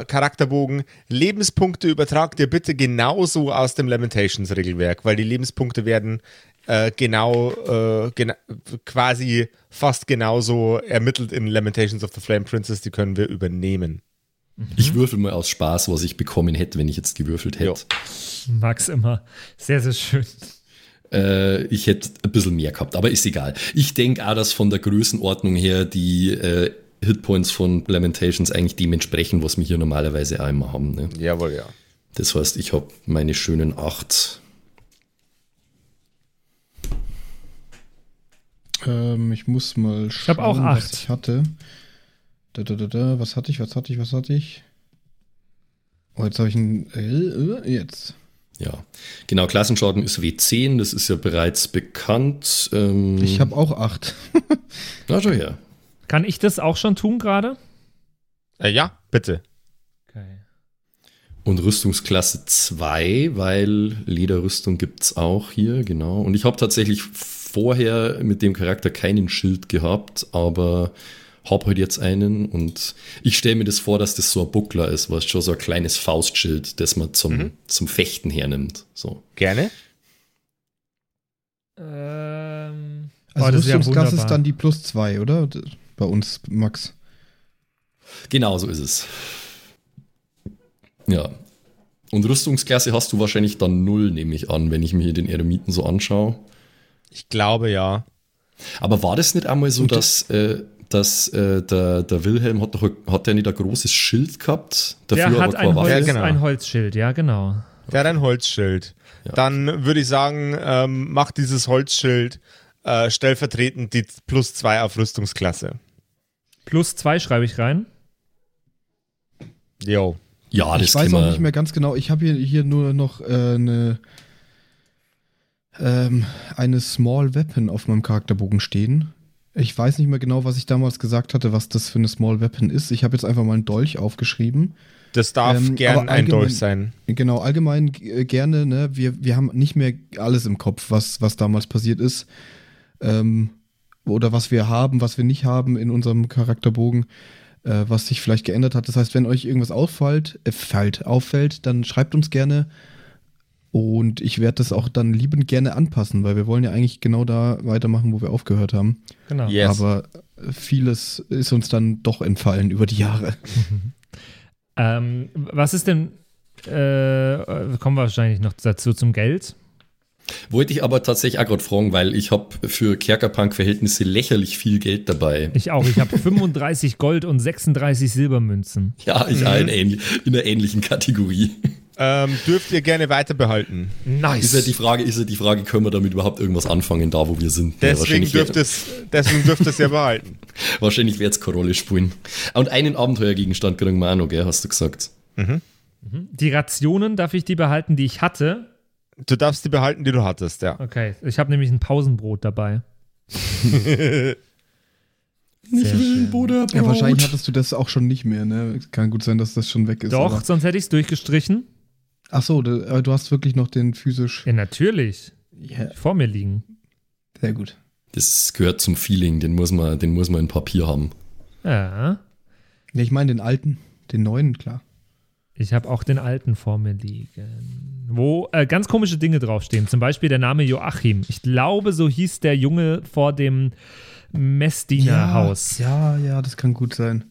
Charakterbogen. Lebenspunkte übertragt ihr bitte genauso aus dem Lamentations-Regelwerk, weil die Lebenspunkte werden äh, genau, äh, gena quasi fast genauso ermittelt in Lamentations of the Flame Princess, die können wir übernehmen. Ich würfel mal aus Spaß, was ich bekommen hätte, wenn ich jetzt gewürfelt hätte. Max immer. Sehr, sehr schön. Äh, ich hätte ein bisschen mehr gehabt, aber ist egal. Ich denke auch, dass von der Größenordnung her die äh, Hitpoints von Lamentations eigentlich dementsprechend, was wir hier normalerweise auch immer haben. Ne? Jawohl, ja. Das heißt, ich habe meine schönen acht. Ähm, ich muss mal schauen, hab auch acht. was ich hatte. Da, da, da, da. Was hatte ich, was hatte ich, was hatte ich? Oh, jetzt habe ich ein. Äh, jetzt. Ja, genau, Klassenschaden ist W10, das ist ja bereits bekannt. Ähm, Ich habe auch acht. Na, schau her. Kann ich das auch schon tun gerade? Äh, ja, bitte. Okay. Und Rüstungsklasse 2, weil Lederrüstung gibt's auch hier, genau. Und ich habe tatsächlich vorher mit dem Charakter keinen Schild gehabt, aber habe halt jetzt einen und ich stelle mir das vor, dass das so ein Buckler ist, was schon so ein kleines Faustschild, das man zum, zum Fechten hernimmt. So. Gerne. Ähm, Also oh, das ist ja Rüstungsklasse ist dann die plus zwei, oder? D- Bei uns, Max. Genau so ist es. Ja. Und Rüstungsklasse hast du wahrscheinlich dann null, nehme ich an, wenn ich mir hier den Eremiten so anschaue. Ich glaube ja. Aber war das nicht einmal so, Und- dass, äh, dass äh, der, der Wilhelm hat, doch, hat der nicht ein großes Schild gehabt? Der Dafür hat aber keine ein? Holz, Ja, genau. ein Holzschild, ja, genau. Der hat ein Holzschild. Ja. Dann würde ich sagen, ähm, macht dieses Holzschild äh, stellvertretend die plus zwei auf Rüstungsklasse. Plus zwei schreibe ich rein. Jo. Ja, das ich weiß auch nicht mehr ganz genau. Ich habe hier, hier nur noch äh, eine, ähm, eine Small Weapon auf meinem Charakterbogen stehen. Ich weiß nicht mehr genau, was ich damals gesagt hatte, was das für eine Small Weapon ist. Ich habe jetzt einfach mal einen Dolch aufgeschrieben. Das darf Ähm, gern ein Dolch sein. Genau, allgemein äh, gerne, ne? Wir, wir haben nicht mehr alles im Kopf, was, was damals passiert ist. Ähm, oder was wir haben, was wir nicht haben in unserem Charakterbogen, äh, was sich vielleicht geändert hat. Das heißt, wenn euch irgendwas auffällt, äh, fällt, auffällt, dann schreibt uns gerne. Und ich werde das auch dann liebend gerne anpassen, weil wir wollen ja eigentlich genau da weitermachen, wo wir aufgehört haben. Genau. Yes. Aber vieles ist uns dann doch entfallen über die Jahre. Ähm, was ist denn, äh, kommen wir wahrscheinlich noch dazu zum Geld. Wollte ich aber tatsächlich auch gerade fragen, weil ich habe für Kerkerpunk-Verhältnisse lächerlich viel Geld dabei. Ich auch. Ich habe 35 Gold und 36 Silbermünzen. Ja, ich auch in, ähnlich, in einer ähnlichen Kategorie. Ähm, dürft ihr gerne weiter behalten. Nice. Ist ja die Frage, ist ja die Frage, können wir damit überhaupt irgendwas anfangen, da wo wir sind? Ja, Deswegen wahrscheinlich dürft, es, deswegen dürft es ja behalten. Wahrscheinlich wird es keine Rolle spielen. Und einen Abenteuergegenstand kriegen wir auch noch, gell, hast du gesagt. Die Rationen, darf ich die behalten, die ich hatte? Du darfst die behalten, die du hattest, ja. Okay, ich habe nämlich ein Pausenbrot dabei. Ich Sehr schön. Bruder, Ja, wahrscheinlich hattest du das auch schon nicht mehr, ne? Kann gut sein, dass das schon weg ist. Doch, aber- sonst hätte ich es durchgestrichen. Ach so, du, du hast wirklich noch den physisch. Ja, natürlich. Ja, Vor mir liegen. sehr gut. Das gehört zum Feeling, den muss man, den muss man in Papier haben. Ja. Ja, ich meine den alten, den neuen, klar. Ich habe auch den alten vor mir liegen. Wo äh, ganz komische Dinge draufstehen. Zum Beispiel der Name Joachim. Ich glaube, so hieß der Junge vor dem Messdienerhaus. Ja, ja, das kann gut sein.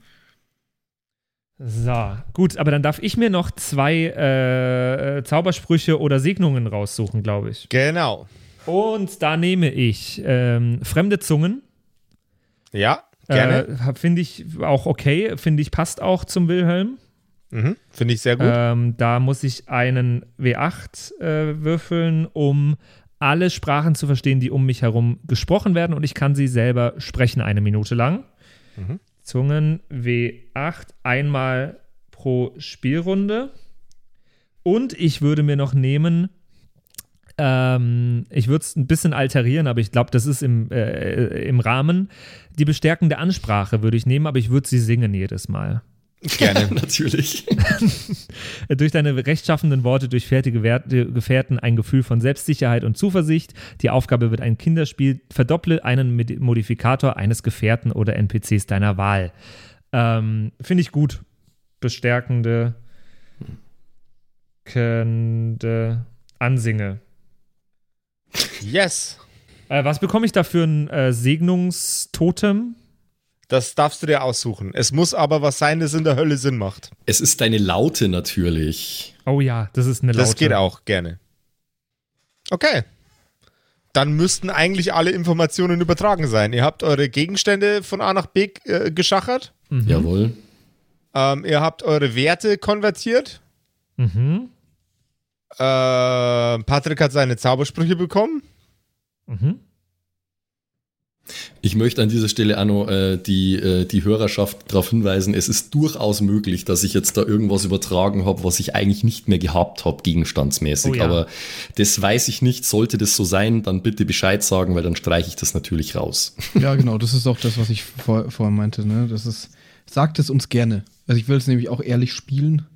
So, gut, aber dann darf ich mir noch zwei äh, äh, Zaubersprüche oder Segnungen raussuchen, glaube ich. Genau. Und da nehme ich ähm, fremde Zungen. Ja, gerne. Äh, Finde ich auch okay, finde ich passt auch zum Wilhelm. mhm. Finde ich sehr gut. Ähm, da muss ich einen W8 äh, würfeln, um alle Sprachen zu verstehen, die um mich herum gesprochen werden und ich kann sie selber sprechen eine Minute lang. Mhm. Zungen W8 einmal pro Spielrunde. Und ich würde mir noch nehmen, ähm, ich würde es ein bisschen alterieren, aber ich glaube, das ist im, äh, im Rahmen. Die bestärkende Ansprache würde ich nehmen, aber ich würde sie singen jedes Mal. gerne. Natürlich. Durch deine rechtschaffenden Worte durchfährt die Gefährten ein Gefühl von Selbstsicherheit und Zuversicht. Die Aufgabe wird ein Kinderspiel. Verdopple einen Modifikator eines Gefährten oder NPCs deiner Wahl. Ähm, Finde ich gut. Bestärkende, kende Ansinge. Yes. Äh, was bekomme ich da für ein äh, Segnungstotem? Das darfst du dir aussuchen. Es muss aber was sein, das in der Hölle Sinn macht. Es ist deine Laute natürlich. Oh ja, das ist eine Laute. Das geht auch gerne. Okay. Dann müssten eigentlich alle Informationen übertragen sein. Ihr habt eure Gegenstände von A nach B äh, geschachert. Mhm. Jawohl. Ähm, ihr habt eure Werte konvertiert. Mhm. Äh, Patrick hat seine Zaubersprüche bekommen. Mhm. Ich möchte an dieser Stelle auch noch äh, die, äh, die Hörerschaft darauf hinweisen, es ist durchaus möglich, dass ich jetzt da irgendwas übertragen habe, was ich eigentlich nicht mehr gehabt habe, gegenstandsmäßig. Oh ja. Aber das weiß ich nicht. Sollte das so sein, dann bitte Bescheid sagen, weil dann streiche ich das natürlich raus. Ja, genau, das ist auch das, was ich vor, vorher meinte, ne? Das ist, sagt es uns gerne. Also ich will es nämlich auch ehrlich spielen.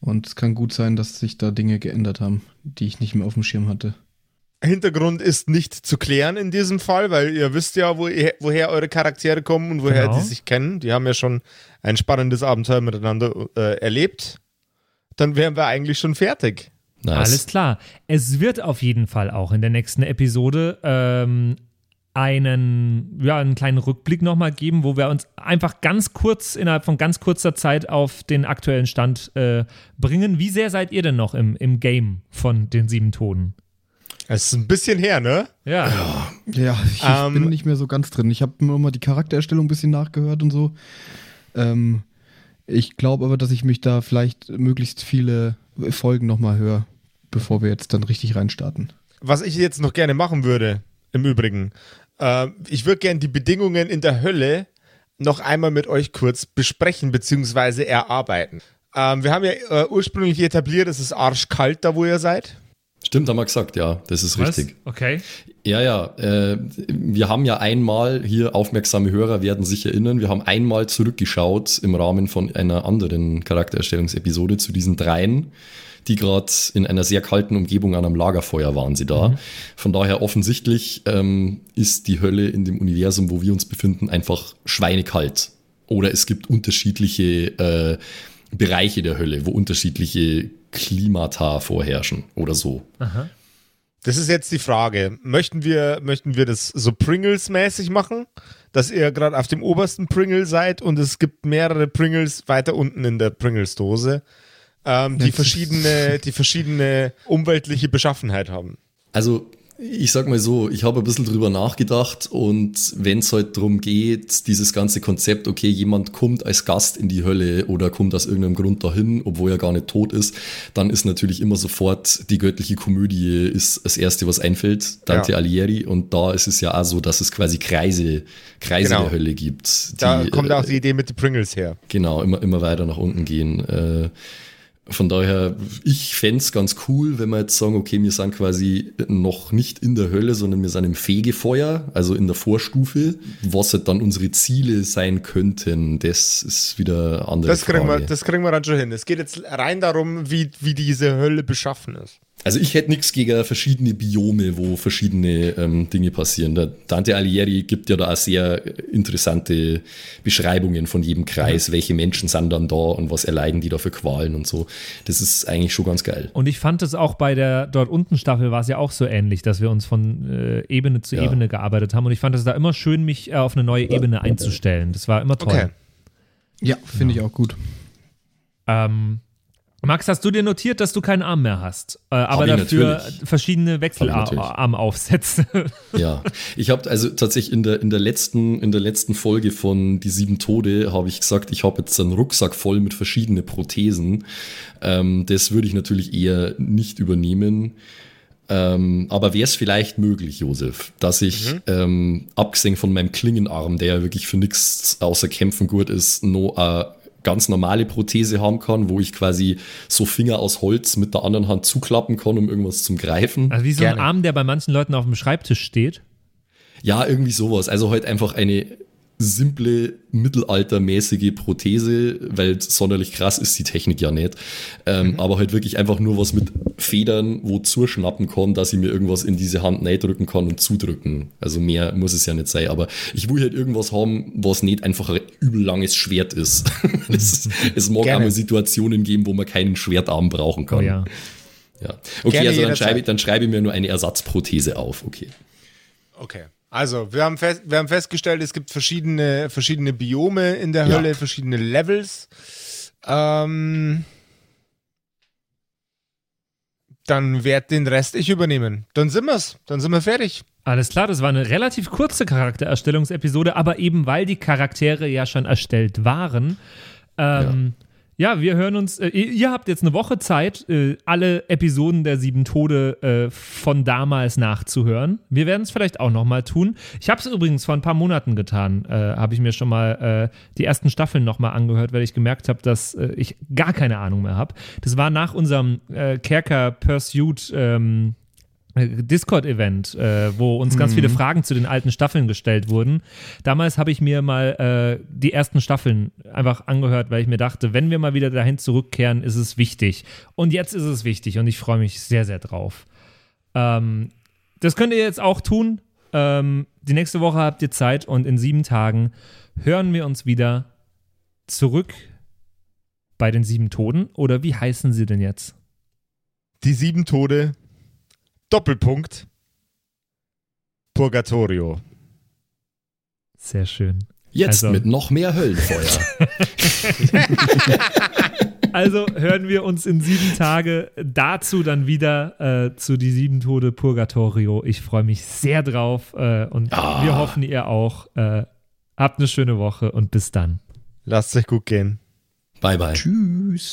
Und es kann gut sein, dass sich da Dinge geändert haben, die ich nicht mehr auf dem Schirm hatte. Hintergrund ist nicht zu klären in diesem Fall, weil ihr wisst ja, wo ihr, woher eure Charaktere kommen und woher Genau. die sich kennen. Die haben ja schon ein spannendes Abenteuer miteinander äh, erlebt. Dann wären wir eigentlich schon fertig. Nice. Alles klar. Es wird auf jeden Fall auch in der nächsten Episode ähm, einen, ja, einen kleinen Rückblick nochmal geben, wo wir uns einfach ganz kurz, innerhalb von ganz kurzer Zeit auf den aktuellen Stand äh, bringen. Wie sehr seid ihr denn noch im, im Game von den sieben Toten? Es ist ein bisschen her, ne? Ja. Ja, ich, Ähm, bin nicht mehr so ganz drin. Ich habe nur mal die Charaktererstellung ein bisschen nachgehört und so. Ähm, ich glaube aber, dass ich mich da vielleicht möglichst viele Folgen nochmal höre, bevor wir jetzt dann richtig reinstarten. Was ich jetzt noch gerne machen würde, im Übrigen, äh, ich würde gerne die Bedingungen in der Hölle noch einmal mit euch kurz besprechen bzw. erarbeiten. Ähm, wir haben ja äh, ursprünglich etabliert, es ist arschkalt da, wo ihr seid. Stimmt, haben wir gesagt, ja, das ist Was? richtig. Okay. Ja, ja, äh, wir haben ja einmal, hier aufmerksame Hörer werden sich erinnern, wir haben einmal zurückgeschaut im Rahmen von einer anderen Charaktererstellungsepisode zu diesen dreien, die gerade in einer sehr kalten Umgebung an einem Lagerfeuer waren sie da. Von daher offensichtlich ähm, ist die Hölle in dem Universum, wo wir uns befinden, einfach schweinekalt. Oder es gibt unterschiedliche äh, Bereiche der Hölle, wo unterschiedliche Klimata vorherrschen oder so. Das ist jetzt die Frage. Möchten wir, möchten wir das so Pringles-mäßig machen? Dass ihr gerade auf dem obersten Pringle seid und es gibt mehrere Pringles weiter unten in der Pringles-Dose, ähm, die, verschiedene, die verschiedene umweltliche Beschaffenheit haben. Also, ich sag mal so, ich habe ein bisschen drüber nachgedacht und wenn es halt darum geht, dieses ganze Konzept, okay, jemand kommt als Gast in die Hölle oder kommt aus irgendeinem Grund dahin, obwohl er gar nicht tot ist, dann ist natürlich immer sofort die göttliche Komödie ist das Erste, was einfällt, Dante Ja. Alighieri und da ist es ja auch so, dass es quasi Kreise, Kreise Genau. der Hölle gibt. Da die, kommt äh, auch die Idee mit den Pringles her. Genau, immer, immer weiter nach unten gehen. Äh, von daher, ich fänd's ganz cool, wenn wir jetzt sagen, okay, wir sind quasi noch nicht in der Hölle, sondern wir sind im Fegefeuer, also in der Vorstufe. Was halt dann unsere Ziele sein könnten, das ist wieder andere Das kriegen, wir, Frage. das kriegen wir dann schon hin. Es geht jetzt rein darum, wie, wie diese Hölle beschaffen ist. Also ich hätte nichts gegen verschiedene Biome, wo verschiedene ähm, Dinge passieren. Der Dante Alighieri gibt ja da auch sehr interessante Beschreibungen von jedem Kreis, welche Menschen sind dann da und was erleiden die da für Qualen und so. Das ist eigentlich schon ganz geil. Und ich fand es auch bei der dort unten Staffel war es ja auch so ähnlich, dass wir uns von äh, Ebene zu Ja. Ebene gearbeitet haben. Und ich fand es da immer schön, mich äh, auf eine neue Ebene einzustellen. Das war immer toll. Okay. Ja, finde ich auch gut. Ähm, Max, hast du dir notiert, dass du keinen Arm mehr hast, äh, aber dafür natürlich. verschiedene. Wechselarmaufsätze? Ja, ich habe also tatsächlich in der, in, der letzten, in der letzten Folge von Die Sieben Tode habe ich gesagt, ich habe jetzt einen Rucksack voll mit verschiedenen Prothesen. Ähm, das würde ich natürlich eher nicht übernehmen. Ähm, aber wäre es vielleicht möglich, Josef, dass ich, ähm, abgesehen von meinem Klingenarm, der ja wirklich für nichts außer Kämpfen gut ist, eine ganz normale Prothese haben kann, wo ich quasi so Finger aus Holz mit der anderen Hand zuklappen kann, um irgendwas zum Greifen. Also wie so ein Gerne. Arm, der bei manchen Leuten auf dem Schreibtisch steht. Ja, irgendwie sowas. Also halt einfach eine simple, mittelaltermäßige Prothese, weil sonderlich krass ist die Technik ja nicht. Ähm, Aber halt wirklich einfach nur was mit Federn, wo zuschnappen kann, dass ich mir irgendwas in diese Hand drücken kann und zudrücken. Also mehr muss es ja nicht sein. Aber ich will halt irgendwas haben, was nicht einfach ein übel langes Schwert ist. es, es mag Gerne. auch mal Situationen geben, wo man keinen Schwertarm brauchen kann. Oh ja. Ja. Okay, Gerne also dann schreibe, dann schreibe ich mir nur eine Ersatzprothese auf. Okay. Okay. Also, wir haben, fest, wir haben festgestellt, es gibt verschiedene, verschiedene Biome in der Ja. Hölle, verschiedene Levels. Ähm, dann werd den Rest ich übernehmen. Dann sind wir's. Dann sind wir fertig. Alles klar, das war eine relativ kurze Charaktererstellungsepisode, aber eben weil die Charaktere ja schon erstellt waren. Ähm, ja. Wir hören uns. Äh, ihr, habt jetzt eine Woche Zeit, äh, alle Episoden der Sieben Tode äh, von damals nachzuhören. Wir werden es vielleicht auch nochmal tun. Ich habe es übrigens vor ein paar Monaten getan. Äh, habe ich mir schon mal äh, die ersten Staffeln nochmal angehört, weil ich gemerkt habe, dass äh, ich gar keine Ahnung mehr habe. Das war nach unserem Kerker Pursuit. Ähm, Discord-Event, äh, wo uns ganz viele Fragen zu den alten Staffeln gestellt wurden. Damals habe ich mir mal äh, die ersten Staffeln einfach angehört, weil ich mir dachte, wenn wir mal wieder dahin zurückkehren, ist es wichtig. Und jetzt ist es wichtig und ich freue mich sehr, sehr drauf. Ähm, das könnt ihr jetzt auch tun. Ähm, die nächste Woche habt ihr Zeit und in sieben Tagen hören wir uns wieder zurück bei den sieben Toten. Oder wie heißen sie denn jetzt? Die sieben Tode. Doppelpunkt. Purgatorio. Sehr schön. Jetzt Also- mit noch mehr Höllenfeuer. Also hören wir uns in sieben Tage dazu dann wieder äh, zu die sieben Tode Purgatorio. Ich freue mich sehr drauf äh, und Ah. wir hoffen, ihr auch. Äh, habt eine schöne Woche und bis dann. Lasst euch gut gehen. bye, bye. Tschüss.